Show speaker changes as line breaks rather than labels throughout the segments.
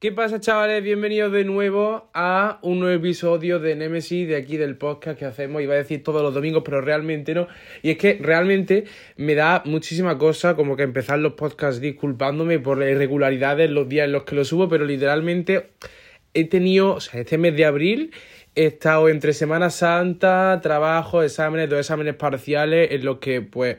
¿Qué pasa, chavales? Bienvenidos de nuevo a un nuevo episodio de Nemesis de aquí del podcast que hacemos. Iba a decir todos los domingos, pero realmente no. Y es que realmente me da muchísima cosa como que empezar los podcasts disculpándome por las irregularidades, los días en los que los subo, pero literalmente he tenido, o sea, este mes de abril he estado entre Semana Santa, trabajo, exámenes, dos exámenes parciales en los que pues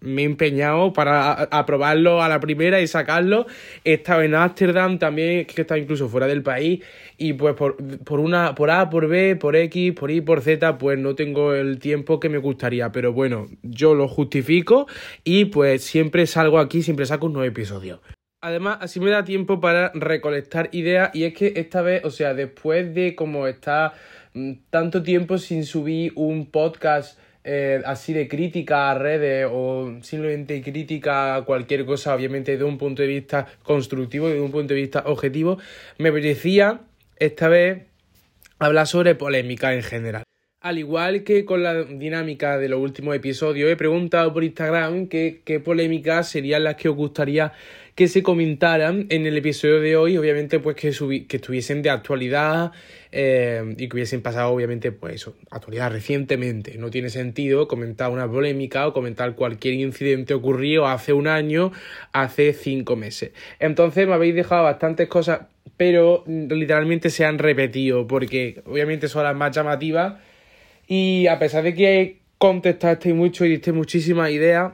me he empeñado para aprobarlo a la primera y sacarlo. He estado en Ámsterdam también, que estado incluso fuera del país. Y pues por, por, una, por A, por B, por X, por Y, por Z, pues no tengo el tiempo que me gustaría. Pero bueno, yo lo justifico y pues siempre salgo aquí, siempre saco un nuevo episodio. Además, así me da tiempo para recolectar ideas. Y es que esta vez, o sea, después de como está mm, tanto tiempo sin subir un podcast eh, así de crítica a redes o simplemente crítica a cualquier cosa, obviamente de un punto de vista constructivo y de un punto de vista objetivo, me apetecía esta vez hablar sobre polémica en general. Al igual que con la dinámica de los últimos episodios, he preguntado por Instagram qué, qué polémicas serían las que os gustaría que se comentaran en el episodio de hoy, obviamente pues que, que estuviesen de actualidad eh, y que hubiesen pasado obviamente pues eso, actualidad recientemente. No tiene sentido comentar una polémica o comentar cualquier incidente ocurrido hace un año, hace cinco meses. Entonces me habéis dejado bastantes cosas, pero literalmente se han repetido porque obviamente son las más llamativas y a pesar de que contestaste mucho y diste muchísimas ideas,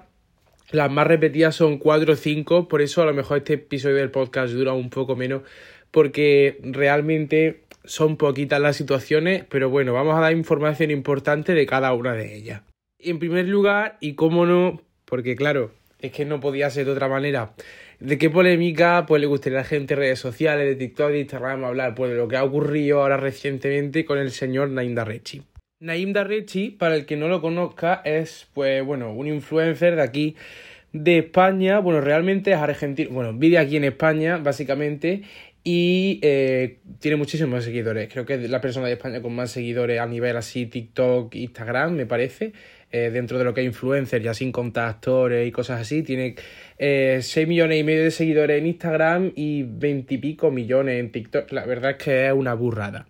las más repetidas son 4 o 5, por eso a lo mejor este episodio del podcast dura un poco menos, porque realmente son poquitas las situaciones, pero bueno, vamos a dar información importante de cada una de ellas. En primer lugar, y cómo no, porque claro, es que no podía ser de otra manera. ¿De qué polémica pues le gustaría a la gente de redes sociales, de TikTok, de Instagram hablar? Pues de lo que ha ocurrido ahora recientemente con el señor Naim Darrechi. Naim Darrechi, para el que no lo conozca, es pues bueno, un influencer de aquí de España, bueno, realmente es argentino, bueno, vive aquí en España, básicamente, y eh, tiene muchísimos seguidores. Creo que es la persona de España con más seguidores a nivel así TikTok, Instagram, me parece. Eh, dentro de lo que es influencer, ya sin contar actores y cosas así, tiene eh, 6 millones y medio de seguidores en Instagram y 20 y pico millones en TikTok. La verdad es que es una burrada.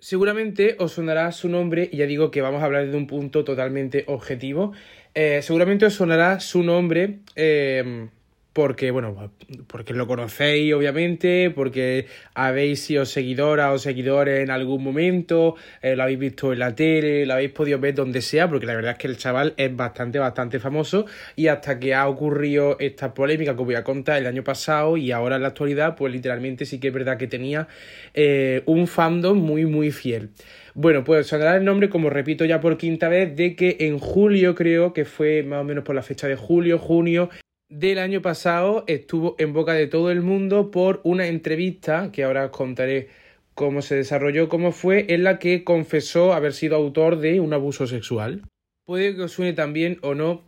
Seguramente os sonará su nombre, y ya digo que vamos a hablar de un punto totalmente objetivo. Eh, seguramente os sonará su nombre eh, porque, bueno, porque lo conocéis, obviamente, porque habéis sido seguidora o seguidores en algún momento, eh, lo habéis visto en la tele, lo habéis podido ver donde sea, porque la verdad es que el chaval es bastante, bastante famoso y hasta que ha ocurrido esta polémica que os voy a contar el año pasado y ahora en la actualidad, pues literalmente sí que es verdad que tenía eh, un fandom muy, muy fiel. Bueno, pues sonará el nombre, como repito ya por quinta vez, de que en julio creo que fue más o menos por la fecha de julio, junio, del año pasado estuvo en boca de todo el mundo por una entrevista que ahora os contaré cómo se desarrolló, cómo fue, en la que confesó haber sido autor de un abuso sexual. Puede que os suene también o no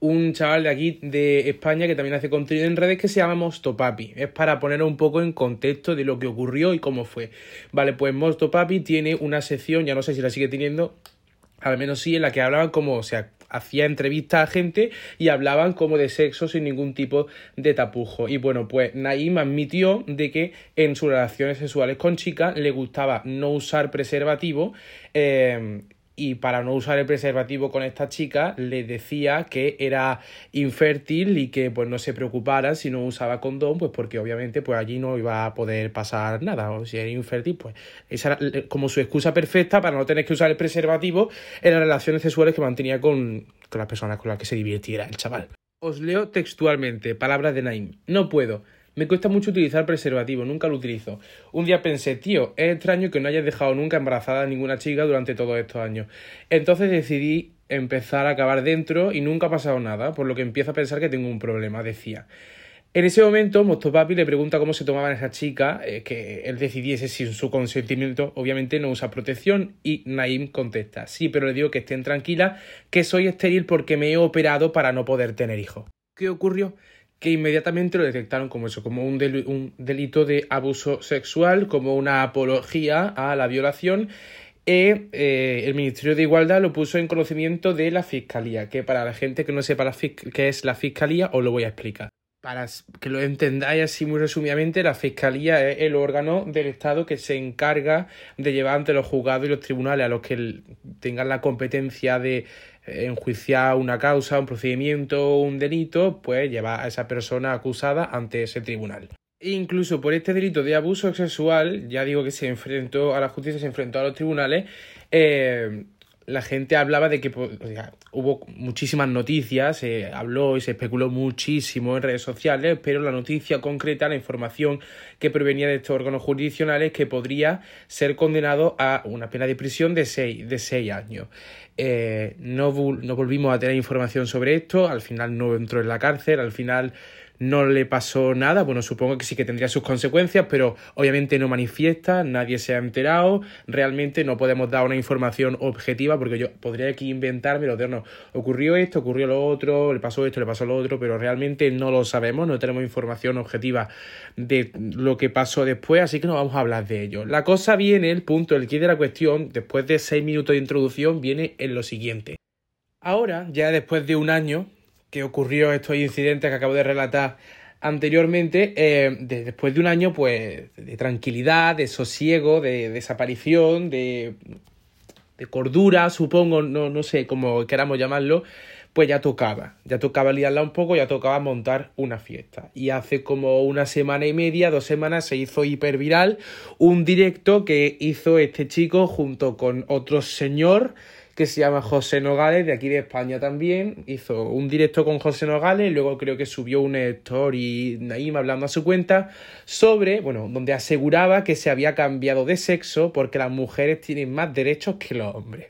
un chaval de aquí de España que también hace contenido en redes que se llama Mostopapi. Es para poner un poco en contexto de lo que ocurrió y cómo fue. Vale, pues Mostopapi tiene una sección, ya no sé si la sigue teniendo, al menos sí, en la que hablaban como, o sea, hacía entrevistas a gente y hablaban como de sexo sin ningún tipo de tapujo. Y bueno, pues Naim admitió de que en sus relaciones sexuales con chicas le gustaba no usar preservativo eh, y para no usar el preservativo con esta chica le decía que era infértil y que pues no se preocupara si no usaba condón pues porque obviamente pues allí no iba a poder pasar nada o si era infértil pues esa era como su excusa perfecta para no tener que usar el preservativo en las relaciones sexuales que mantenía con, con las personas con las que se divirtiera el chaval. Os leo textualmente palabras de Naim. No puedo. Me cuesta mucho utilizar preservativo, nunca lo utilizo. Un día pensé, tío, es extraño que no hayas dejado nunca embarazada a ninguna chica durante todos estos años. Entonces decidí empezar a acabar dentro y nunca ha pasado nada, por lo que empiezo a pensar que tengo un problema, decía. En ese momento, Mostopapi le pregunta cómo se tomaban esa chica, eh, que él decidiese sin su consentimiento, obviamente no usa protección, y Naim contesta, sí, pero le digo que estén tranquilas, que soy estéril porque me he operado para no poder tener hijos. ¿Qué ocurrió? Que inmediatamente lo detectaron como eso, como un, delito de abuso sexual, como una apología a la violación. Y eh, el Ministerio de Igualdad lo puso en conocimiento de la Fiscalía, que para la gente que no sepa la qué es la Fiscalía, os lo voy a explicar. para que lo entendáis así muy resumidamente, la Fiscalía es el órgano del Estado que se encarga de llevar ante los juzgados y los tribunales a los que tengan la competencia de enjuiciar una causa, un procedimiento, un delito, pues llevar a esa persona acusada ante ese tribunal. Incluso por este delito de abuso sexual, ya digo que se enfrentó a la justicia, se enfrentó a los tribunales, eh, la gente hablaba de que pues, hubo muchísimas noticias, se habló y se especuló muchísimo en redes sociales, pero la noticia concreta, la información que provenía de estos órganos jurisdiccionales, que podría ser condenado a una pena de prisión de seis, de seis años. Eh, no volvimos a tener información sobre esto, al final no entró en la cárcel, al final no le pasó nada, bueno, supongo que sí que tendría sus consecuencias, pero obviamente no manifiesta, nadie se ha enterado, realmente no podemos dar una información objetiva porque yo podría aquí inventarme lo de no, ocurrió esto, ocurrió lo otro, le pasó esto, le pasó lo otro, pero realmente no lo sabemos, no tenemos información objetiva de lo que pasó después, así que no vamos a hablar de ello. La cosa viene, el punto, el kit de la cuestión, después de seis minutos de introducción, viene en lo siguiente. Ahora, ya después de un año, que ocurrió estos incidentes que acabo de relatar anteriormente, eh, después de un año pues de tranquilidad, de sosiego, de, desaparición, de, de cordura, supongo, no, no sé cómo queramos llamarlo, pues ya tocaba, ya tocaba liarla un poco, ya tocaba montar una fiesta. Y hace como una semana y media, dos semanas, se hizo hiperviral un directo que hizo este chico junto con otro señor que se llama José Nogales, de aquí de España también. Hizo un directo con José Nogales, luego creo que subió un story Naim hablando a su cuenta sobre, bueno, donde aseguraba que se había cambiado de sexo porque las mujeres tienen más derechos que los hombres.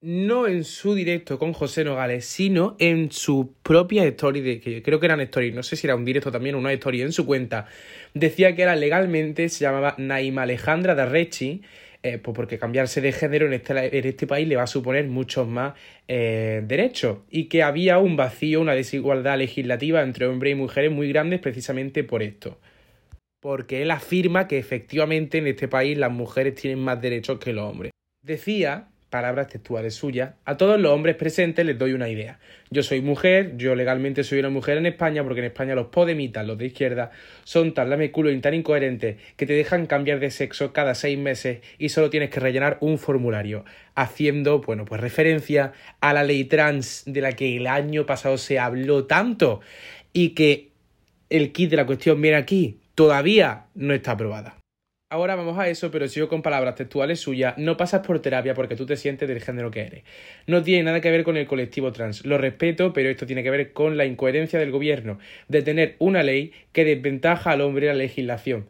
No en su directo con José Nogales, sino en su propia story, de, que creo que eran stories, no sé si era un directo también o una story en su cuenta, decía que era legalmente, se llamaba Naima Alejandra Darrechi, eh, pues porque cambiarse de género en este, en este país le va a suponer muchos más eh, derechos y que había un vacío, una desigualdad legislativa entre hombres y mujeres muy grandes precisamente por esto. Porque él afirma que efectivamente en este país las mujeres tienen más derechos que los hombres. Decía palabras textuales suyas, a todos los hombres presentes les doy una idea. Yo soy mujer, yo legalmente soy una mujer en España, porque en España los podemitas, los de izquierda, son tan lameculo y tan incoherentes que te dejan cambiar de sexo cada seis meses y solo tienes que rellenar un formulario, haciendo, bueno, pues referencia a la ley trans de la que el año pasado se habló tanto y que el kit de la cuestión viene aquí, todavía no está aprobada. Ahora vamos a eso, pero sigo con palabras textuales suyas. No pasas por terapia porque tú te sientes del género que eres. No tiene nada que ver con el colectivo trans. Lo respeto, pero esto tiene que ver con la incoherencia del gobierno de tener una ley que desventaja al hombre la legislación.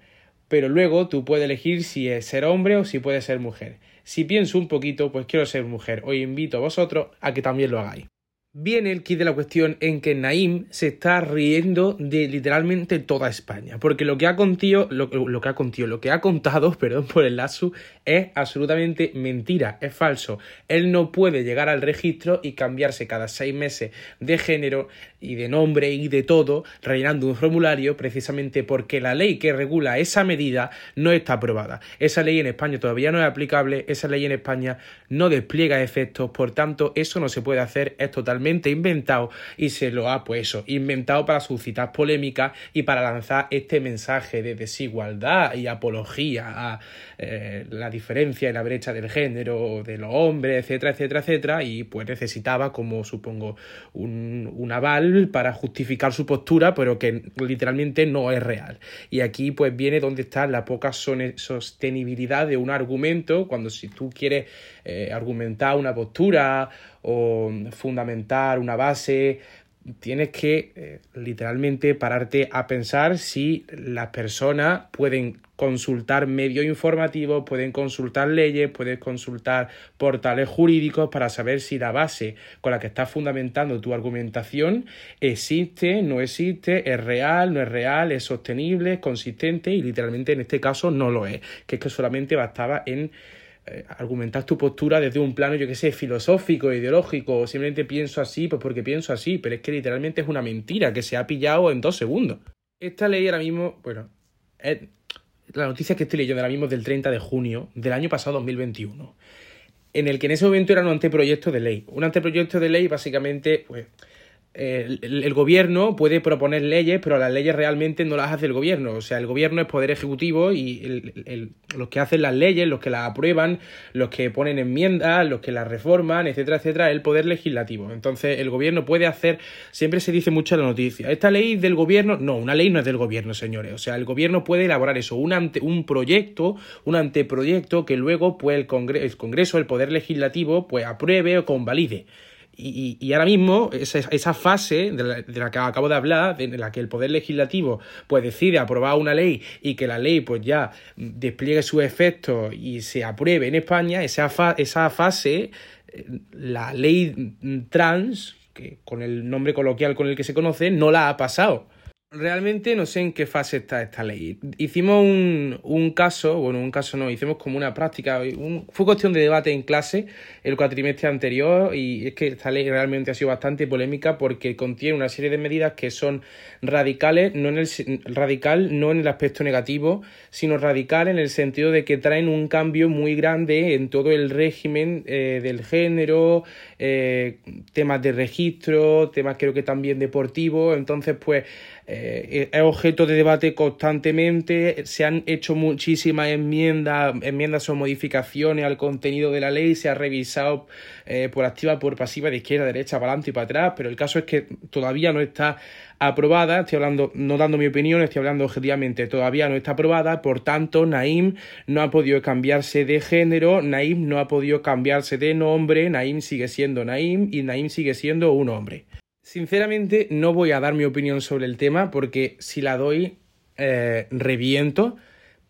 Pero luego tú puedes elegir si es ser hombre o si puedes ser mujer. Si pienso un poquito, pues quiero ser mujer. Os invito a vosotros a que también lo hagáis. Viene el kit de la cuestión en que Naim se está riendo de literalmente toda España, porque lo que ha contado, lo, que ha contado, lo que ha contado, perdón por el lazo, es absolutamente mentira, es falso. Él no puede llegar al registro y cambiarse cada seis meses de género y de nombre y de todo, rellenando un formulario, precisamente porque la ley que regula esa medida no está aprobada. Esa ley en España todavía no es aplicable, esa ley en España no despliega efectos, por tanto, eso no se puede hacer, es totalmente inventado y se lo ha puesto inventado para suscitar polémica y para lanzar este mensaje de desigualdad y apología a eh, la diferencia en la brecha del género, de los hombres, etcétera, etcétera, etcétera, y pues necesitaba, como supongo, un, un aval para justificar su postura, pero que literalmente no es real. Y aquí pues viene donde está la poca sostenibilidad de un argumento, cuando si tú quieres eh, argumentar una postura o fundamentar una base, tienes que eh, literalmente pararte a pensar si las personas pueden consultar medios informativos, pueden consultar leyes, pueden consultar portales jurídicos para saber si la base con la que estás fundamentando tu argumentación existe, no existe, es real, no es real, es sostenible, es consistente y literalmente en este caso no lo es, que es que solamente bastaba en eh, argumentar tu postura desde un plano, yo que sé, filosófico, ideológico, o simplemente pienso así, pues porque pienso así, pero es que literalmente es una mentira que se ha pillado en dos segundos. Esta ley ahora mismo, bueno, la noticia que estoy leyendo ahora mismo es del 30 de junio del año pasado 2021, en el que en ese momento era un anteproyecto de ley. Un anteproyecto de ley básicamente, pues, el, gobierno puede proponer leyes, pero las leyes realmente no las hace el gobierno. O sea, el gobierno es poder ejecutivo y los que hacen las leyes, los que las aprueban, los que ponen enmiendas, los que las reforman, etcétera, etcétera, es el poder legislativo. Entonces, el gobierno puede hacer, siempre se dice mucho en la noticia, esta ley del gobierno, no, una ley no es del gobierno, señores. O sea, el gobierno puede elaborar eso, un, ante, un proyecto, un anteproyecto que luego pues, el, Congreso, el Congreso, el poder legislativo, pues apruebe o convalide. Y, y, ahora mismo, esa, esa fase de la, de la, que acabo de hablar, en la que el Poder Legislativo pues decide aprobar una ley y que la ley pues ya despliegue sus efectos y se apruebe en España, esa, fa, esa fase, eh, la ley trans, que con el nombre coloquial con el que se conoce, no la ha pasado. Realmente no sé en qué fase está esta ley. Hicimos un, un caso, bueno, un caso no, hicimos como una práctica, fue cuestión de debate en clase el cuatrimestre anterior y es que esta ley realmente ha sido bastante polémica porque contiene una serie de medidas que son radicales, no en el, radical no en el aspecto negativo, sino radical en el sentido de que traen un cambio muy grande en todo el régimen eh, del género, eh, temas de registro, temas creo que también deportivos, entonces pues eh, es objeto de debate constantemente, se han hecho muchísimas enmiendas, enmiendas o modificaciones al contenido de la ley, se ha revisado eh, por activa, por pasiva, de izquierda, derecha, para adelante y para atrás, pero el caso es que todavía no está aprobada, estoy hablando, no dando mi opinión, estoy hablando objetivamente, todavía no está aprobada, por tanto, Naim no ha podido cambiarse de género, Naim no ha podido cambiarse de nombre, Naim sigue siendo Naim y Naim sigue siendo un hombre. Sinceramente, no voy a dar mi opinión sobre el tema porque si la doy, eh, reviento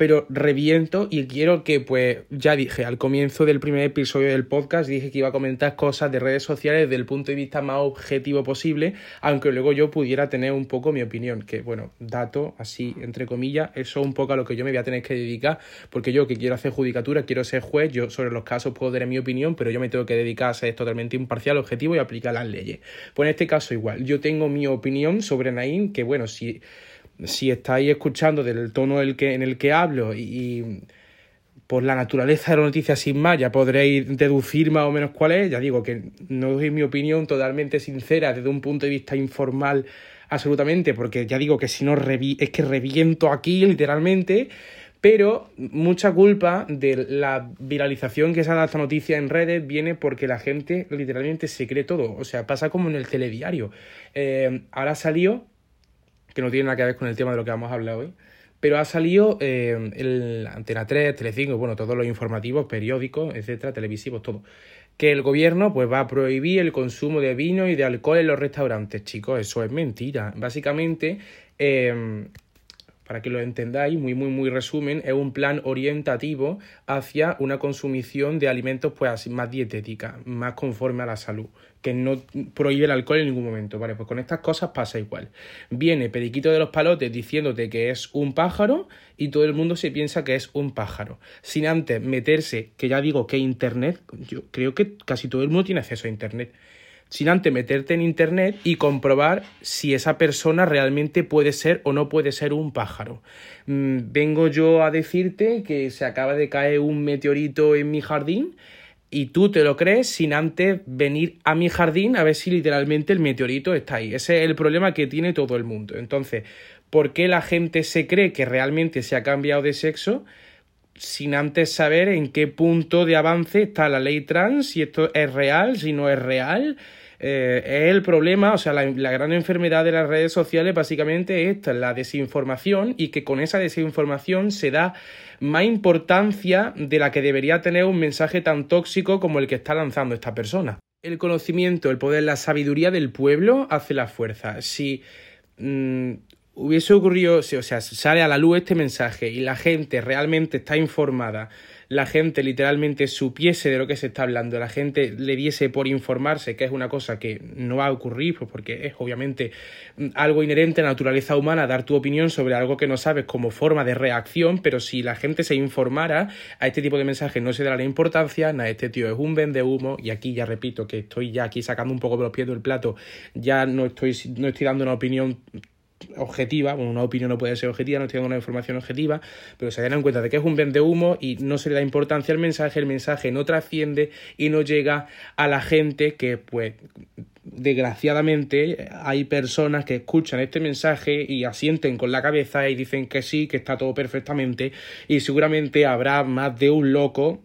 pero reviento y quiero que, pues, ya dije, al comienzo del primer episodio del podcast dije que iba a comentar cosas de redes sociales desde el punto de vista más objetivo posible, aunque luego yo pudiera tener un poco mi opinión, que, bueno, dato, así, entre comillas, eso es un poco a lo que yo me voy a tener que dedicar, porque yo que quiero hacer judicatura, quiero ser juez, yo sobre los casos puedo tener mi opinión, pero yo me tengo que dedicar a ser totalmente imparcial, objetivo y aplicar las leyes. Pues en este caso igual, yo tengo mi opinión sobre Naim, que, bueno, si si estáis escuchando del tono el que, en el que hablo y, por la naturaleza de la noticia sin más ya podréis deducir más o menos cuál es, ya digo que no doy mi opinión totalmente sincera desde un punto de vista informal absolutamente, porque ya digo que si no es que reviento aquí literalmente, pero mucha culpa de la viralización que se ha dado esta noticia en redes viene porque la gente literalmente se cree todo. O sea, pasa como en el telediario. Eh, ahora salió que no tiene nada que ver con el tema de lo que vamos a hablar hoy. Pero ha salido eh, el Antena 3, Telecinco, bueno, todos los informativos, periódicos, etcétera, televisivos, todo. Que el gobierno pues va a prohibir el consumo de vino y de alcohol en los restaurantes, chicos. Eso es mentira. Básicamente, eh, para que lo entendáis, muy, muy, muy resumen, es un plan orientativo hacia una consumición de alimentos pues más dietética, más conforme a la salud, que no prohíbe el alcohol en ningún momento, ¿vale? Pues con estas cosas pasa igual. Viene Periquito de los Palotes diciéndote que es un pájaro y todo el mundo se piensa que es un pájaro, sin antes meterse, que ya digo que Internet, yo creo que casi todo el mundo tiene acceso a Internet sin antes meterte en internet y comprobar si esa persona realmente puede ser o no puede ser un pájaro. Mm, vengo yo a decirte que se acaba de caer un meteorito en mi jardín y tú te lo crees sin antes venir a mi jardín a ver si literalmente el meteorito está ahí. Ese es el problema que tiene todo el mundo. Entonces, ¿por qué la gente se cree que realmente se ha cambiado de sexo? sin antes saber en qué punto de avance está la ley trans, si esto es real, si no es real, eh, es el problema, o sea, la, gran enfermedad de las redes sociales básicamente es esta, la desinformación y que con esa desinformación se da más importancia de la que debería tener un mensaje tan tóxico como el que está lanzando esta persona. El conocimiento, el poder, la sabiduría del pueblo hace la fuerza. Si mm, hubiese ocurrido, o sea, sale a la luz este mensaje y la gente realmente está informada la gente literalmente supiese de lo que se está hablando, la gente le diese por informarse, que es una cosa que no va a ocurrir, pues porque es obviamente mm, algo inherente a la naturaleza humana dar tu opinión sobre algo que no sabes como forma de reacción, pero si la gente se informara, a este tipo de mensajes no se dará la importancia, nada, este tío es un vende humo, y aquí ya repito que estoy ya aquí sacando un poco de los pies del plato, ya no estoy, no estoy dando una opinión objetiva, bueno, una opinión no puede ser objetiva, no estoy una información objetiva, pero se dan cuenta de que es un vende humo y no se le da importancia al mensaje, el mensaje no trasciende y no llega a la gente que, pues, desgraciadamente hay personas que escuchan este mensaje y asienten con la cabeza y dicen que sí, que está todo perfectamente y seguramente habrá más de un loco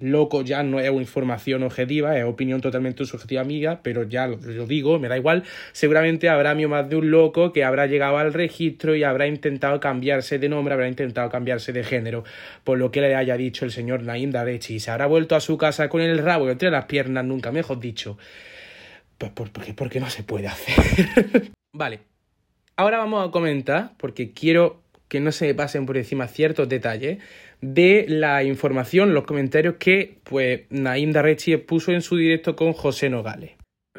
loco ya no es información objetiva, es opinión totalmente subjetiva mía, pero ya lo, digo, me da igual, seguramente habrá más de un loco que habrá llegado al registro y habrá intentado cambiarse de nombre, habrá intentado cambiarse de género, por lo que le haya dicho el señor Naim Darechi, y se habrá vuelto a su casa con el rabo entre las piernas, nunca mejor dicho. Pues porque, porque no se puede hacer. vale. Ahora vamos a comentar, porque quiero que no se pasen por encima ciertos detalles de la información, los comentarios que pues Naim Darrechi puso en su directo con José Nogales.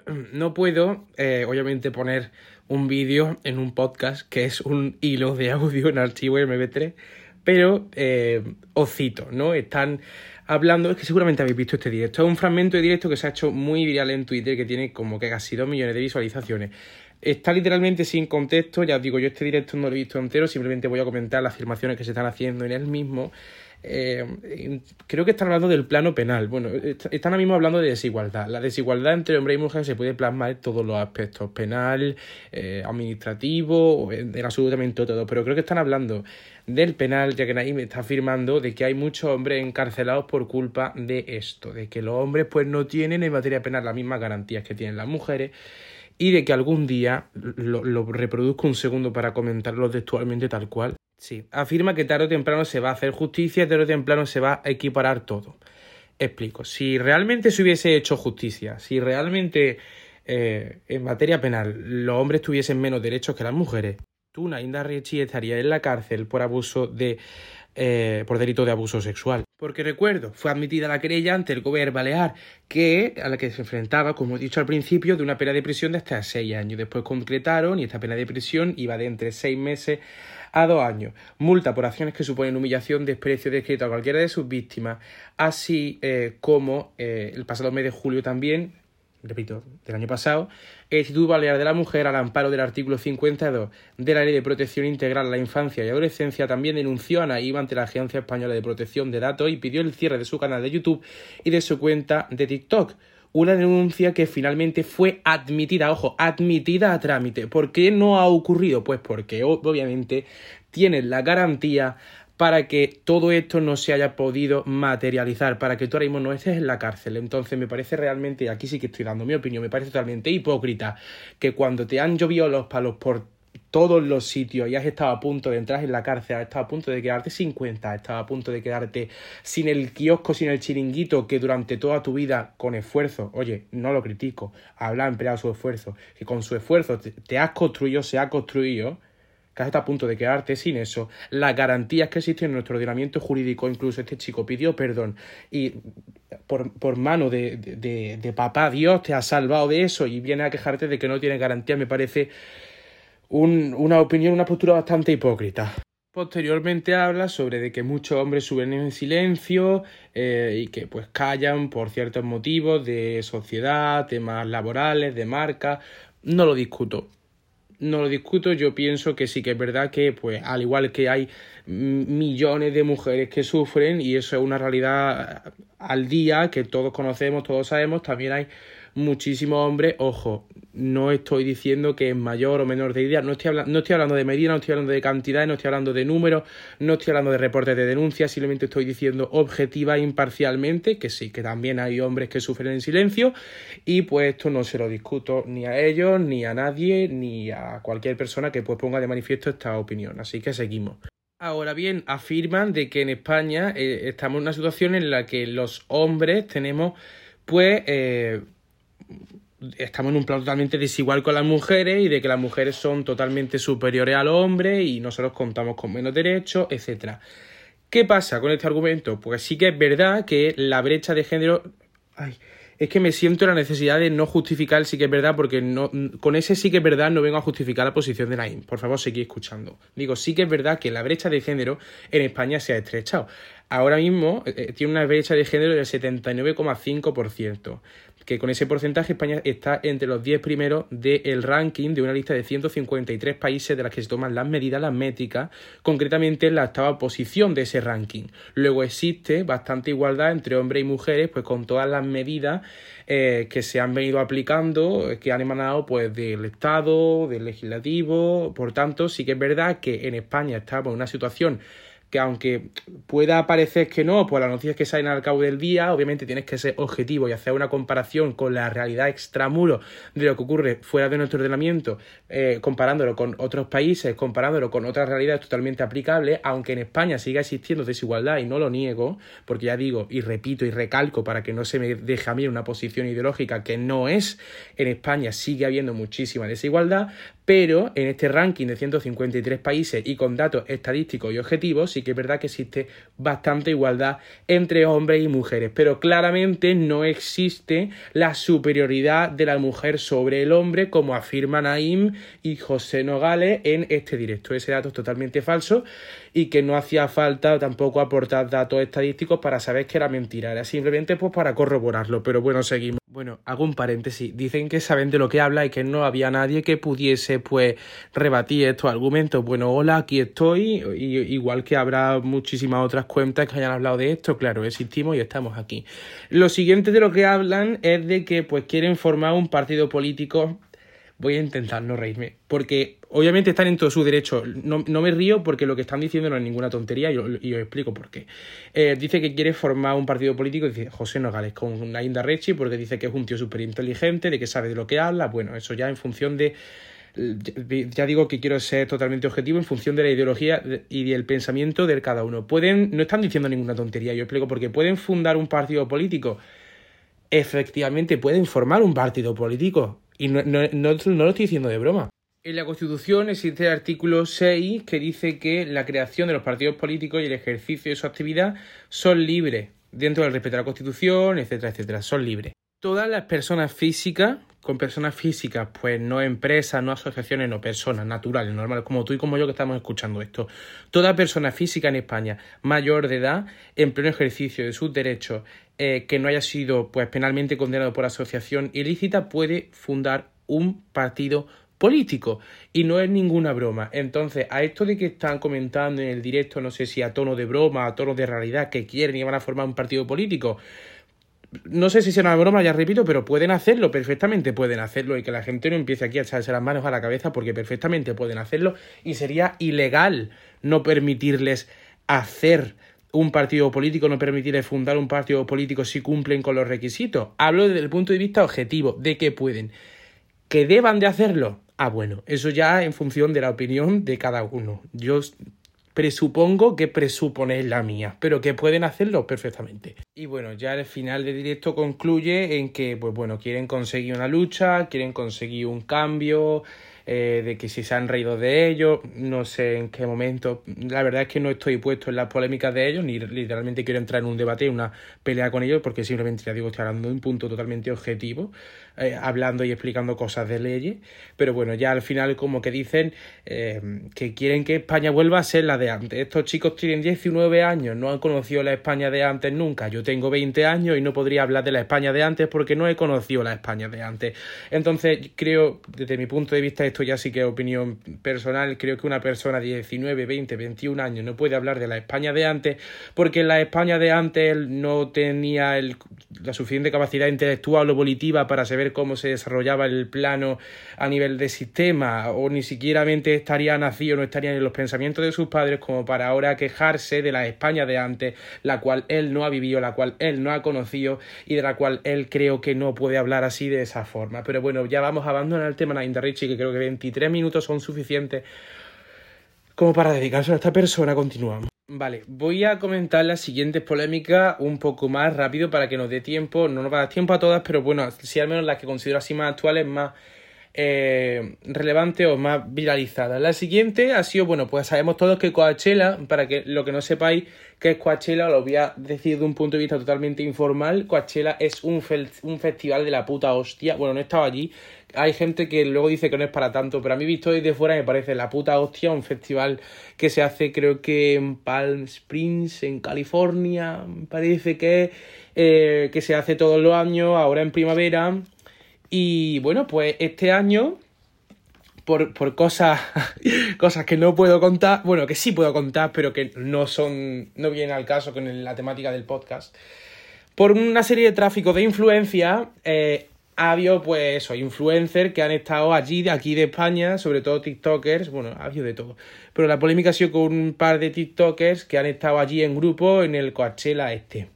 No puedo, eh, obviamente, poner un vídeo en un podcast que es un hilo de audio en archivo MP3, pero eh, os cito, ¿no? Están hablando, es que seguramente habéis visto este directo, es un fragmento de directo que se ha hecho muy viral en Twitter, que tiene como que casi 2 millones de visualizaciones. Está literalmente sin contexto, ya os digo, yo este directo no lo he visto entero, simplemente voy a comentar las afirmaciones que se están haciendo en él mismo. Eh, creo que están hablando del plano penal. Bueno, están ahora mismo hablando de desigualdad. La desigualdad entre hombre y mujer se puede plasmar en todos los aspectos, penal, eh, administrativo, en, absolutamente todo. Pero creo que están hablando del penal, ya que me está afirmando de que hay muchos hombres encarcelados por culpa de esto, de que los hombres pues no tienen en materia penal las mismas garantías que tienen las mujeres y de que algún día, lo, lo reproduzco un segundo para comentarlo textualmente tal cual, sí, afirma que tarde o temprano se va a hacer justicia y tarde o temprano se va a equiparar todo. Explico, si realmente se hubiese hecho justicia, si realmente eh, en materia penal los hombres tuviesen menos derechos que las mujeres, tú, Nainda Ricci, estaría en la cárcel por abuso de eh, por delito de abuso sexual. Porque recuerdo, fue admitida la querella ante el gobierno balear, que, a la que se enfrentaba, como he dicho al principio, de una pena de prisión de hasta seis años. Después concretaron y esta pena de prisión iba de entre seis meses a dos años. Multa por acciones que suponen humillación, desprecio, descreto a cualquiera de sus víctimas, así eh, como eh, el pasado mes de julio también repito, del año pasado, el Instituto Balear de la Mujer, al amparo del artículo 52 de la Ley de Protección Integral a la Infancia y Adolescencia, también denunció a Naim ante la Agencia Española de Protección de Datos y pidió el cierre de su canal de YouTube y de su cuenta de TikTok. Una denuncia que finalmente fue admitida, ojo, admitida a trámite. ¿Por qué no ha ocurrido? Pues porque obviamente tienen la garantía para que todo esto no se haya podido materializar, para que tú ahora mismo no estés en la cárcel. Entonces me parece realmente, aquí sí que estoy dando mi opinión, me parece totalmente hipócrita que cuando te han llovido los palos por todos los sitios y has estado a punto de entrar en la cárcel, has estado a punto de quedarte sin cuenta, has estado a punto de quedarte sin el kiosco, sin el chiringuito que durante toda tu vida con esfuerzo, oye, no lo critico, habla empleado su esfuerzo, que con su esfuerzo te has construido, se ha construido, que está a punto de quedarte sin eso, las garantías que existen en nuestro ordenamiento jurídico, incluso este chico pidió perdón y por, por mano de, de, papá Dios te ha salvado de eso y viene a quejarte de que no tiene garantía, me parece una opinión, una postura bastante hipócrita. Posteriormente habla sobre de que muchos hombres suben en silencio eh, y que pues callan por ciertos motivos de sociedad, temas laborales, de marca. No lo discuto no lo discuto, yo pienso que sí que es verdad que, pues, al igual que hay millones de mujeres que sufren, y eso es una realidad al día que todos conocemos, todos sabemos, también hay muchísimos hombres, ojo, no estoy diciendo que es mayor o menor de idea, no estoy, hablando, no estoy hablando de medida, no estoy hablando de cantidad, no estoy hablando de números, no estoy hablando de reportes de denuncias, simplemente estoy diciendo objetiva e imparcialmente que sí, que también hay hombres que sufren en silencio y pues esto no se lo discuto ni a ellos, ni a nadie, ni a cualquier persona que pues ponga de manifiesto esta opinión, así que seguimos. Ahora bien, afirman de que en España eh, estamos en una situación en la que los hombres tenemos pues eh, estamos en un plano totalmente desigual con las mujeres y de que las mujeres son totalmente superiores a los hombres y nosotros contamos con menos derechos, etcétera. ¿Qué pasa con este argumento? Pues sí que es verdad que la brecha de género... Ay, es que me siento la necesidad de no justificar sí que es verdad, porque no, con ese sí que es verdad no vengo a justificar la posición de Naim. Por favor, seguid escuchando. Digo, sí que es verdad que la brecha de género en España se ha estrechado. Ahora mismo eh, tiene una brecha de género del 79,5%. Que con ese porcentaje España está entre los 10 primeros del ranking de una lista de 153 países de las que se toman las medidas, las métricas, concretamente en la octava posición de ese ranking. Luego existe bastante igualdad entre hombres y mujeres, pues con todas las medidas eh, que se han venido aplicando, que han emanado pues del Estado, del legislativo, por tanto sí que es verdad que en España estamos en una situación que aunque pueda parecer que no, pues las noticias que salen al cabo del día, obviamente tienes que ser objetivo y hacer una comparación con la realidad extramuro de lo que ocurre fuera de nuestro ordenamiento, eh, comparándolo con otros países, comparándolo con otras realidades totalmente aplicables, aunque en España siga existiendo desigualdad y no lo niego, porque ya digo y repito y recalco para que no se me deje a mí una posición ideológica que no es, en España sigue habiendo muchísima desigualdad, pero en este ranking de 153 países y con datos estadísticos y objetivos sí que es verdad que existe bastante igualdad entre hombres y mujeres, pero claramente no existe la superioridad de la mujer sobre el hombre como afirman Naim y José Nogales en este directo. Ese dato es totalmente falso y que no hacía falta tampoco aportar datos estadísticos para saber que era mentira, era simplemente pues para corroborarlo, pero bueno, seguimos. Bueno, hago un paréntesis. Dicen que saben de lo que habla y que no había nadie que pudiese, pues, rebatir estos argumentos. Bueno, hola, aquí estoy. igual que habrá muchísimas otras cuentas que hayan hablado de esto, claro, existimos y estamos aquí. Lo siguiente de lo que hablan es de que, pues, quieren formar un partido político voy a intentar no reírme, porque obviamente están en todo su derecho. No, me río porque lo que están diciendo no es ninguna tontería y, os explico por qué. Eh, dice que quiere formar un partido político, dice José Nogales, con Nainda Rechi, porque dice que es un tío súper inteligente, de que sabe de lo que habla. Bueno, eso ya en función de ya digo que quiero ser totalmente objetivo en función de la ideología y del pensamiento de cada uno. Pueden, no están diciendo ninguna tontería, yo explico, porque pueden fundar un partido político. Efectivamente, pueden formar un partido político. Y no, no, no, lo estoy diciendo de broma. En la Constitución existe el artículo 6 que dice que la creación de los partidos políticos y el ejercicio de su actividad son libres, dentro del respeto a la Constitución, etcétera, etcétera, son libres. Todas las personas físicas, con personas físicas, pues no empresas, no asociaciones, no personas naturales, normales, como tú y como yo que estamos escuchando esto. Toda persona física en España mayor de edad, en pleno ejercicio de sus derechos eh, que no haya sido pues penalmente condenado por asociación ilícita puede fundar un partido político y no es ninguna broma. Entonces, a esto de que están comentando en el directo, no sé si a tono de broma, a tono de realidad, que quieren y van a formar un partido político, no sé si será una broma, ya repito, pero pueden hacerlo, perfectamente pueden hacerlo y que la gente no empiece aquí a echarse las manos a la cabeza porque perfectamente pueden hacerlo y sería ilegal no permitirles hacer un partido político, no permitirles fundar un partido político si cumplen con los requisitos. Hablo desde el punto de vista objetivo, de que pueden. ¿Que deban de hacerlo? Ah, bueno, eso ya en función de la opinión de cada uno. Yo presupongo que presuponéis la mía, pero que pueden hacerlo perfectamente. Y bueno, ya el final de directo concluye en que, pues bueno, quieren conseguir una lucha, quieren conseguir un cambio, eh, de que si se han reído de ellos, no sé en qué momento. La verdad es que no estoy puesto en las polémicas de ellos, ni literalmente quiero entrar en un debate, una pelea con ellos, porque simplemente ya digo, estoy hablando de un punto totalmente objetivo, eh, hablando y explicando cosas de leyes. Pero bueno, ya al final, como que dicen eh, que quieren que España vuelva a ser la de antes. Estos chicos tienen 19 años, no han conocido la España de antes nunca. Yo tengo 20 años y no podría hablar de la España de antes porque no he conocido la España de antes. Entonces, creo, desde mi punto de vista, esto ya sí que es opinión personal, creo que una persona de 19, 20, 21 años no puede hablar de la España de antes porque la España de antes no tenía la suficiente capacidad intelectual o volitiva para saber cómo se desarrollaba el plano a nivel de sistema o ni siquiera estaría nacido, no estaría en los pensamientos de sus padres como para ahora quejarse de la España de antes, la cual él no ha vivido, la cual él no ha conocido y de la cual él creo que no puede hablar así de esa forma. Pero bueno, ya vamos a abandonar el tema de Richie, que creo que 23 minutos son suficientes como para dedicarse a esta persona. Continuamos. Vale, voy a comentar las siguientes polémicas un poco más rápido para que nos dé tiempo. No nos va a dar tiempo a todas, pero bueno, sí al menos las que considero así más actuales, más eh, relevante o más viralizada. La siguiente ha sido, bueno, pues sabemos todos que Coachella, para que lo que no sepáis que es Coachella, lo voy a decir de un punto de vista totalmente informal, Coachella es un, un festival de la puta hostia, bueno, no he estado allí, hay gente que luego dice que no es para tanto, pero a mí visto desde fuera me parece la puta hostia un festival que se hace creo que en Palm Springs, en California, me parece que, eh, que se hace todos los años, ahora en primavera. Y bueno, pues este año por, por cosas, cosas que no puedo contar, bueno, que sí puedo contar, pero que no son, no vienen al caso con la temática del podcast. Por una serie de tráfico de influencia, eh, ha habido, pues eso, influencers que han estado allí, de aquí de España, sobre todo TikTokers, bueno, ha habido de todo. Pero la polémica ha sido con un par de TikTokers que han estado allí en grupo en el Coachella este.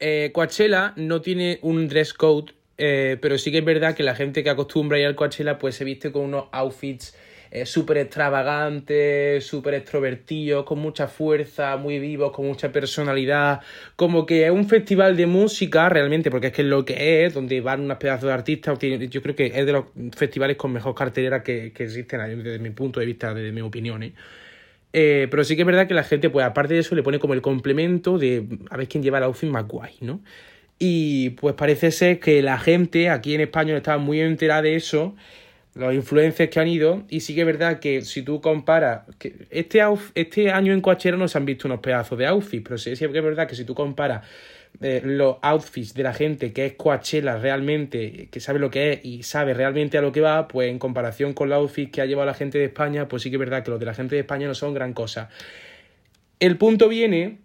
Eh, Coachella no tiene un dress code eh, pero sí que es verdad que la gente que acostumbra ir al Coachella pues se viste con unos outfits eh, súper extravagantes, súper extrovertidos, con mucha fuerza, muy vivos, con mucha personalidad. Como que es un festival de música realmente, porque es que es lo que es, donde van unas pedazos de artistas. Yo creo que es de los festivales con mejor cartelera que, existen desde mi punto de vista, desde mi opinión. ¿eh? Pero sí que es verdad que la gente, pues aparte de eso, le pone como el complemento de a ver quién lleva el outfit más guay, ¿no? Y pues parece ser que la gente aquí en España estaba muy enterada de eso, los influencers que han ido, y sí que es verdad que si tú comparas, que este, este año en Coachella no se han visto unos pedazos de outfits, pero sí, que es verdad que si tú comparas eh, los outfits de la gente que es Coachella realmente, que sabe lo que es y sabe realmente a lo que va, pues en comparación con los outfits que ha llevado la gente de España, pues sí que es verdad que los de la gente de España no son gran cosa. El punto viene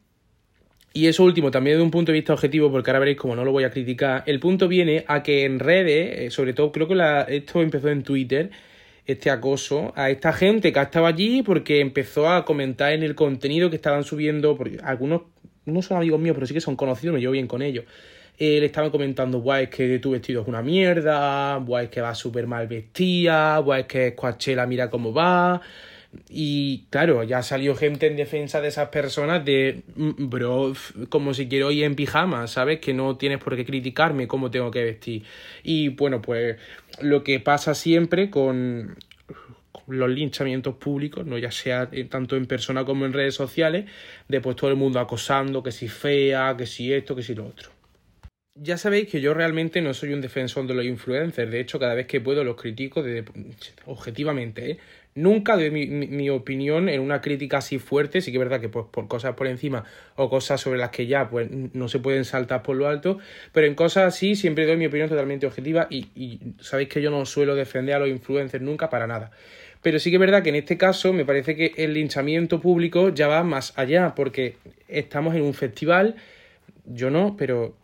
y eso último, también de un punto de vista objetivo, porque ahora veréis como no lo voy a criticar, el punto viene a que en redes, eh, sobre todo creo que la, esto empezó en Twitter, este acoso a esta gente que ha estado allí porque empezó a comentar en el contenido que estaban subiendo, porque algunos no son amigos míos, pero sí que son conocidos, me llevo bien con ellos. Eh, le estaban comentando, guay, es que tu vestido es una mierda, guay, es que va súper mal vestida, guay, es que Coachella mira cómo va, y claro, ya salió gente en defensa de esas personas de, mm, bro, como si quiero ir en pijama, ¿sabes? Que no tienes por qué criticarme cómo tengo que vestir. Y bueno, pues lo que pasa siempre con, los linchamientos públicos, no ya sea tanto en persona como en redes sociales, de pues todo el mundo acosando, que si fea, que si esto, que si lo otro. Ya sabéis que yo realmente no soy un defensor de los influencers, de hecho cada vez que puedo los critico de, objetivamente, ¿eh? Nunca doy mi, opinión en una crítica así fuerte, sí que es verdad que por cosas por encima o cosas sobre las que ya pues, no se pueden saltar por lo alto, pero en cosas así siempre doy mi opinión totalmente objetiva y, y sabéis que yo no suelo defender a los influencers nunca para nada. Pero sí que es verdad que en este caso me parece que el linchamiento público ya va más allá, porque estamos en un festival, yo no, pero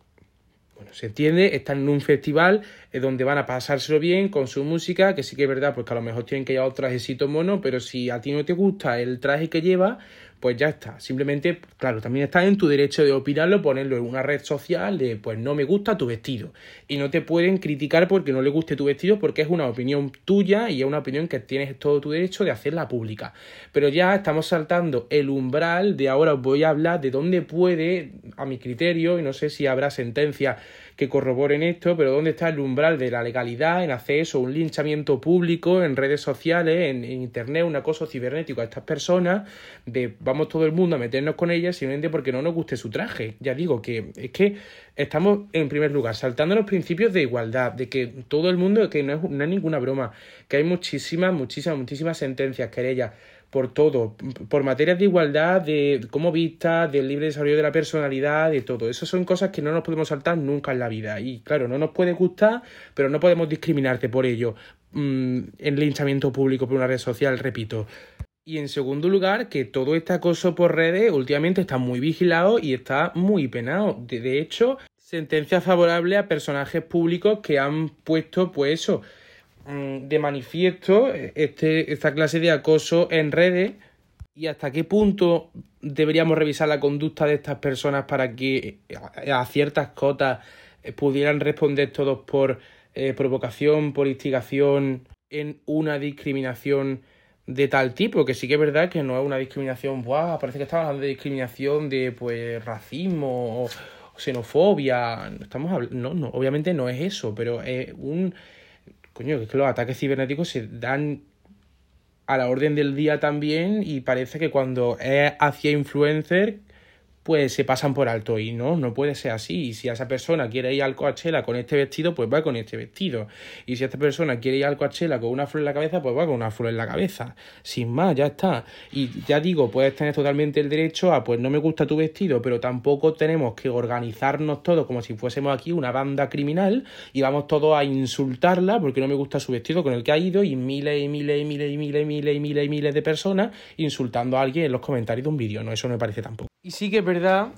bueno, se entiende, están en un festival eh, donde van a pasárselo bien con su música, que sí que es verdad, pues que a lo mejor tienen que llevar otro trajecito mono, pero si a ti no te gusta el traje que lleva, pues ya está. Simplemente, claro, también estás en tu derecho de opinarlo, ponerlo en una red social de, pues no me gusta tu vestido. Y no te pueden criticar porque no le guste tu vestido, porque es una opinión tuya y es una opinión que tienes todo tu derecho de hacerla pública. Pero ya estamos saltando el umbral de ahora os voy a hablar de dónde puede, a mi criterio, y no sé si habrá sentencia que corroboren esto, pero dónde está el umbral de la legalidad en hacer eso, un linchamiento público en redes sociales, en, internet, un acoso cibernético a estas personas, de vamos todo el mundo a meternos con ellas simplemente porque no nos guste su traje. Ya digo que es que estamos en primer lugar saltando los principios de igualdad, de que todo el mundo, que no es, no es ninguna broma, que hay muchísimas, muchísimas, muchísimas sentencias, querellas por todo, por materias de igualdad, de cómo vista, del libre desarrollo de la personalidad, de todo. Esas son cosas que no nos podemos saltar nunca en la vida. Y claro, no nos puede gustar, pero no podemos discriminarte por ello. Mm, en linchamiento público por una red social, repito. Y en segundo lugar, que todo este acoso por redes últimamente está muy vigilado y está muy penado. De, de hecho, sentencia favorable a personajes públicos que han puesto, pues eso, de manifiesto este, esta clase de acoso en redes y hasta qué punto deberíamos revisar la conducta de estas personas para que a ciertas cotas eh, pudieran responder todos por eh, provocación, por instigación en una discriminación de tal tipo, que sí que es verdad que no es una discriminación, ¡buah! Parece que estamos hablando de discriminación de pues racismo o xenofobia. Estamos no, no, obviamente no es eso, pero es un coño, es que los ataques cibernéticos se dan a la orden del día también y parece que cuando es hacia influencer, pues se pasan por alto y no, no puede ser así. Y si esa persona quiere ir al Coachella con este vestido, pues va con este vestido. Y si esta persona quiere ir al Coachella con una flor en la cabeza, pues va con una flor en la cabeza. Sin más, ya está. Y ya digo, puedes tener totalmente el derecho a, pues no me gusta tu vestido, pero tampoco tenemos que organizarnos todos como si fuésemos aquí una banda criminal y vamos todos a insultarla porque no me gusta su vestido con el que ha ido y miles y miles y miles y miles y miles y miles y miles de personas insultando a alguien en los comentarios de un vídeo. No, eso no me parece tampoco. Y sí que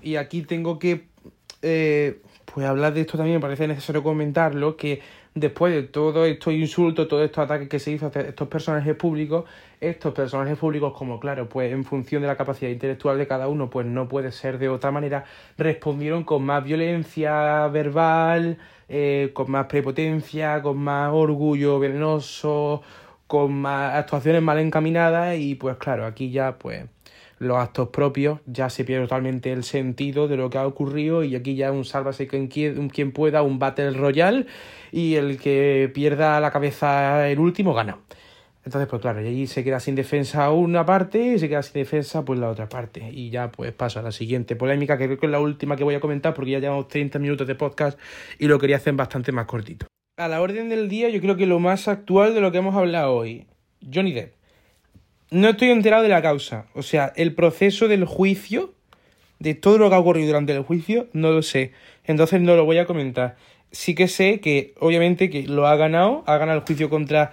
y aquí tengo que eh, pues hablar de esto también, me parece necesario comentarlo, que después de todos estos insultos, todos estos ataques que se hizo a estos personajes públicos, estos personajes públicos, como claro, pues en función de la capacidad intelectual de cada uno, pues no puede ser de otra manera, respondieron con más violencia verbal, eh, con más prepotencia, con más orgullo venenoso, con más actuaciones mal encaminadas y pues claro, aquí ya pues los actos propios, ya se pierde totalmente el sentido de lo que ha ocurrido y aquí ya un sálvase quien, quien pueda, un Battle Royale y el que pierda la cabeza el último gana. Entonces, pues claro, y allí se queda sin defensa una parte y se queda sin defensa pues la otra parte. Y ya pues paso a la siguiente polémica, que creo que es la última que voy a comentar porque ya llevamos 30 minutos de podcast y lo quería hacer bastante más cortito. A la orden del día, yo creo que lo más actual de lo que hemos hablado hoy, Johnny Depp. No estoy enterado de la causa. O sea, el proceso del juicio, de todo lo que ha ocurrido durante el juicio, no lo sé. Entonces no lo voy a comentar. Sí que sé que, obviamente, que lo ha ganado. Ha ganado el juicio contra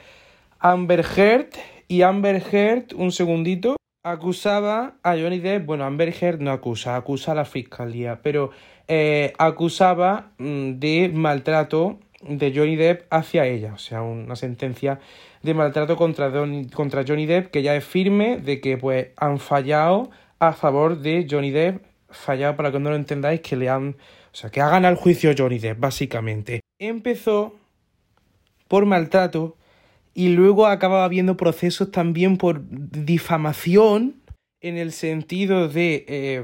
Amber Heard. Y Amber Heard, un segundito, acusaba a Johnny Depp. Bueno, Amber Heard no acusa, acusa a la fiscalía. Pero eh, acusaba mm, de maltrato de Johnny Depp hacia ella. O sea, una sentencia de maltrato contra, contra Johnny Depp, que ya es firme de que pues han fallado a favor de Johnny Depp, fallado para que no lo entendáis, que le han, o sea, que ha ganado el juicio Johnny Depp, básicamente. Empezó por maltrato y luego acababa habiendo procesos también por difamación en el sentido de eh,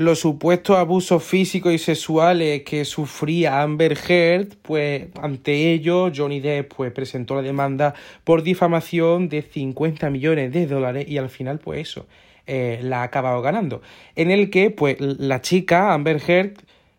los supuestos abusos físicos y sexuales que sufría Amber Heard, pues ante ello Johnny Depp pues, presentó la demanda por difamación de 50 millones de dólares y al final pues eso, eh, la ha acabado ganando. En el que pues la chica Amber Heard,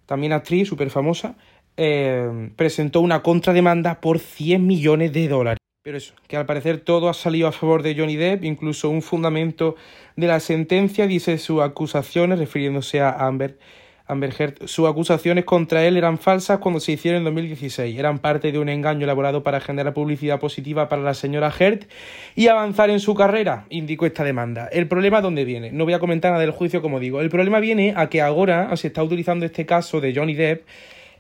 también actriz súper famosa, eh, presentó una contrademanda por 100 millones de dólares. Pero eso, que al parecer todo ha salido a favor de Johnny Depp, incluso un fundamento de la sentencia dice sus acusaciones, refiriéndose a Amber, Heard, sus acusaciones contra él eran falsas cuando se hicieron en 2016. Eran parte de un engaño elaborado para generar publicidad positiva para la señora Heard y avanzar en su carrera, indicó esta demanda. El problema dónde viene. No voy a comentar nada del juicio, como digo. El problema viene a que ahora se está utilizando este caso de Johnny Depp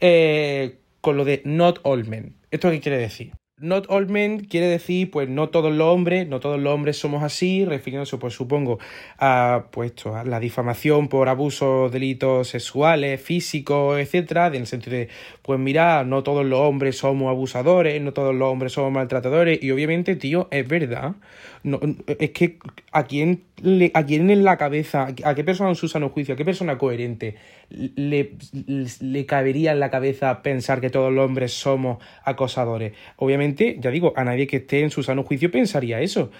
eh, con lo de not all men. ¿Esto qué quiere decir? Not all men quiere decir, pues no todos los hombres, no todos los hombres somos así, refiriéndose, pues supongo, a, pues, a la difamación por abusos, delitos sexuales, físicos, etcétera, en el sentido de, pues mira, no todos los hombres somos abusadores, no todos los hombres somos maltratadores, y obviamente, tío, es verdad. No, es que a quién, le, a quién en la cabeza, a qué persona en su sano juicio, a qué persona coherente le, le cabería en la cabeza pensar que todos los hombres somos acosadores. Obviamente, ya digo, a nadie que esté en su sano juicio pensaría eso.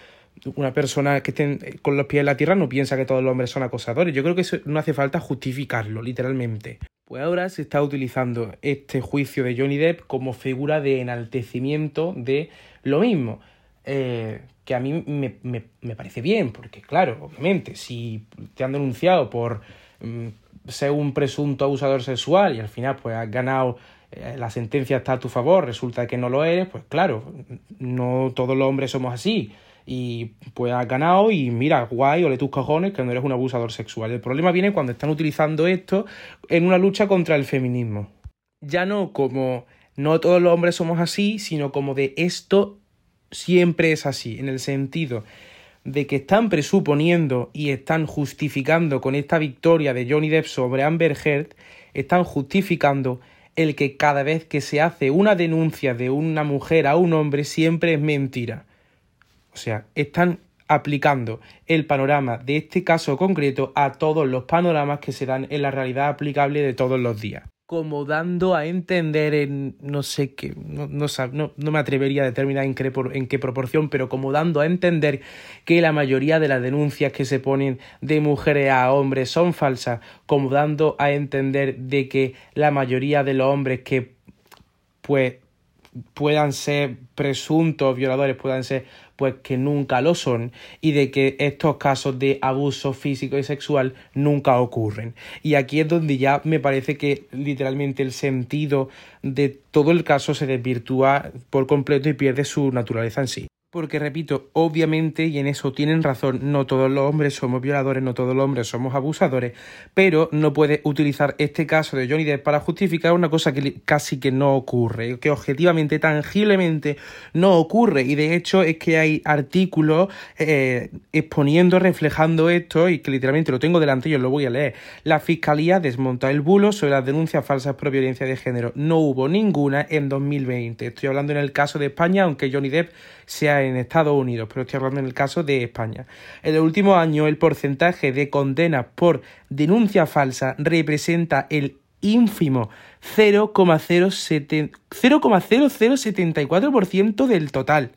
Una persona que esté con los pies en la tierra no piensa que todos los hombres son acosadores. Yo creo que eso no hace falta justificarlo, literalmente. Pues ahora se está utilizando este juicio de Johnny Depp como figura de enaltecimiento de lo mismo. Eh, que a mí me, me, parece bien, porque claro, obviamente, si te han denunciado por mm, ser un presunto abusador sexual y al final pues has ganado, eh, la sentencia está a tu favor, resulta que no lo eres, pues claro, no todos los hombres somos así. Y pues has ganado y mira, guay, ole tus cojones que no eres un abusador sexual. El problema viene cuando están utilizando esto en una lucha contra el feminismo. Ya no como no todos los hombres somos así, sino como de esto siempre es así, en el sentido de que están presuponiendo y están justificando con esta victoria de Johnny Depp sobre Amber Heard, están justificando el que cada vez que se hace una denuncia de una mujer a un hombre siempre es mentira. O sea, están aplicando el panorama de este caso concreto a todos los panoramas que se dan en la realidad aplicable de todos los días. Como dando a entender en no sé qué, no, no, no me atrevería a determinar en qué, en qué proporción, pero como dando a entender que la mayoría de las denuncias que se ponen de mujeres a hombres son falsas, como dando a entender de que la mayoría de los hombres que pues puedan ser presuntos violadores, puedan ser pues que nunca lo son y de que estos casos de abuso físico y sexual nunca ocurren. Y aquí es donde ya me parece que literalmente el sentido de todo el caso se desvirtúa por completo y pierde su naturaleza en sí. Porque repito, obviamente, y en eso tienen razón, no todos los hombres somos violadores, no todos los hombres somos abusadores, pero no puede utilizar este caso de Johnny Depp para justificar una cosa que casi que no ocurre, que objetivamente, tangiblemente no ocurre. Y de hecho es que hay artículos eh, exponiendo, reflejando esto, y que literalmente lo tengo delante y os lo voy a leer. La Fiscalía desmonta el bulo sobre las denuncias falsas por violencia de género. No hubo ninguna en 2020. Estoy hablando en el caso de España, aunque Johnny Depp sea en Estados Unidos, pero estoy hablando en el caso de España. En el último año, el porcentaje de condenas por denuncia falsa representa el ínfimo 0,0074% del total.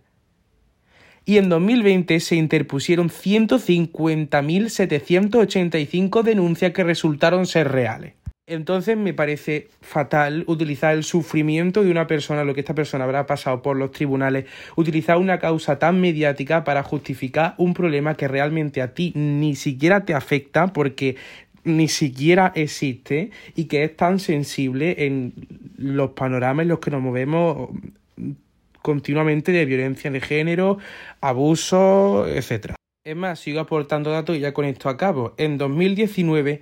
Y en 2020 se interpusieron 150.785 denuncias que resultaron ser reales. Entonces me parece fatal utilizar el sufrimiento de una persona, lo que esta persona habrá pasado por los tribunales, utilizar una causa tan mediática para justificar un problema que realmente a ti ni siquiera te afecta porque ni siquiera existe y que es tan sensible en los panoramas en los que nos movemos continuamente de violencia de género, abuso, etc. Es más, sigo aportando datos y ya con esto acabo. En 2019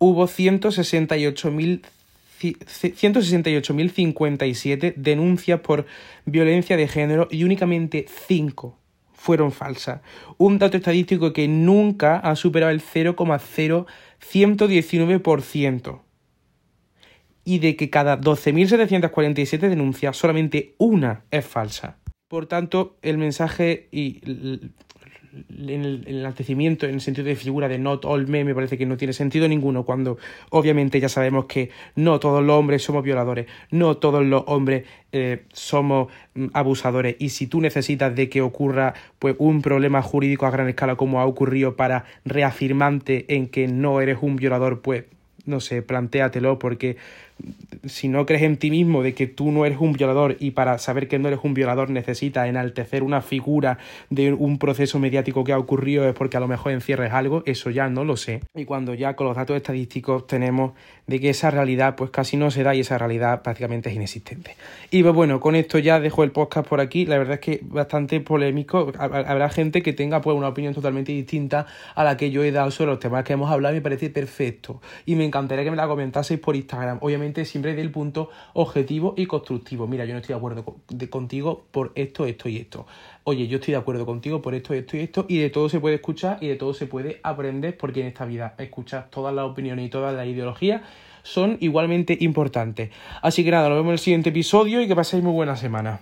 hubo 168.057 denuncias por violencia de género y únicamente 5 fueron falsas. Un dato estadístico que nunca ha superado el 0,0119%. Y de que cada 12.747 denuncias, solamente una es falsa. Por tanto, el mensaje y en el, enaltecimiento, en el sentido de figura de not all men, me parece que no tiene sentido ninguno cuando obviamente ya sabemos que no todos los hombres somos violadores, no todos los hombres eh, somos mm, abusadores. Y si tú necesitas de que ocurra pues un problema jurídico a gran escala como ha ocurrido para reafirmarte en que no eres un violador, pues no sé, plantéatelo porque si no crees en ti mismo de que tú no eres un violador y para saber que no eres un violador necesitas enaltecer una figura de un proceso mediático que ha ocurrido es porque a lo mejor encierres algo, eso ya no lo sé. Y cuando ya con los datos estadísticos tenemos de que esa realidad pues casi no se da y esa realidad prácticamente es inexistente. Y pues bueno, con esto ya dejo el podcast por aquí, la verdad es que bastante polémico, habrá gente que tenga pues una opinión totalmente distinta a la que yo he dado sobre los temas que hemos hablado me parece perfecto y me encantaría que me la comentaseis por Instagram. Obviamente siempre del punto objetivo y constructivo. Mira, yo no estoy de acuerdo contigo por esto, esto y esto. Oye, yo estoy de acuerdo contigo por esto, esto y esto. Y de todo se puede escuchar y de todo se puede aprender porque en esta vida escuchar todas las opiniones y todas las ideologías son igualmente importantes. Así que nada, nos vemos en el siguiente episodio y que paséis muy buena semana.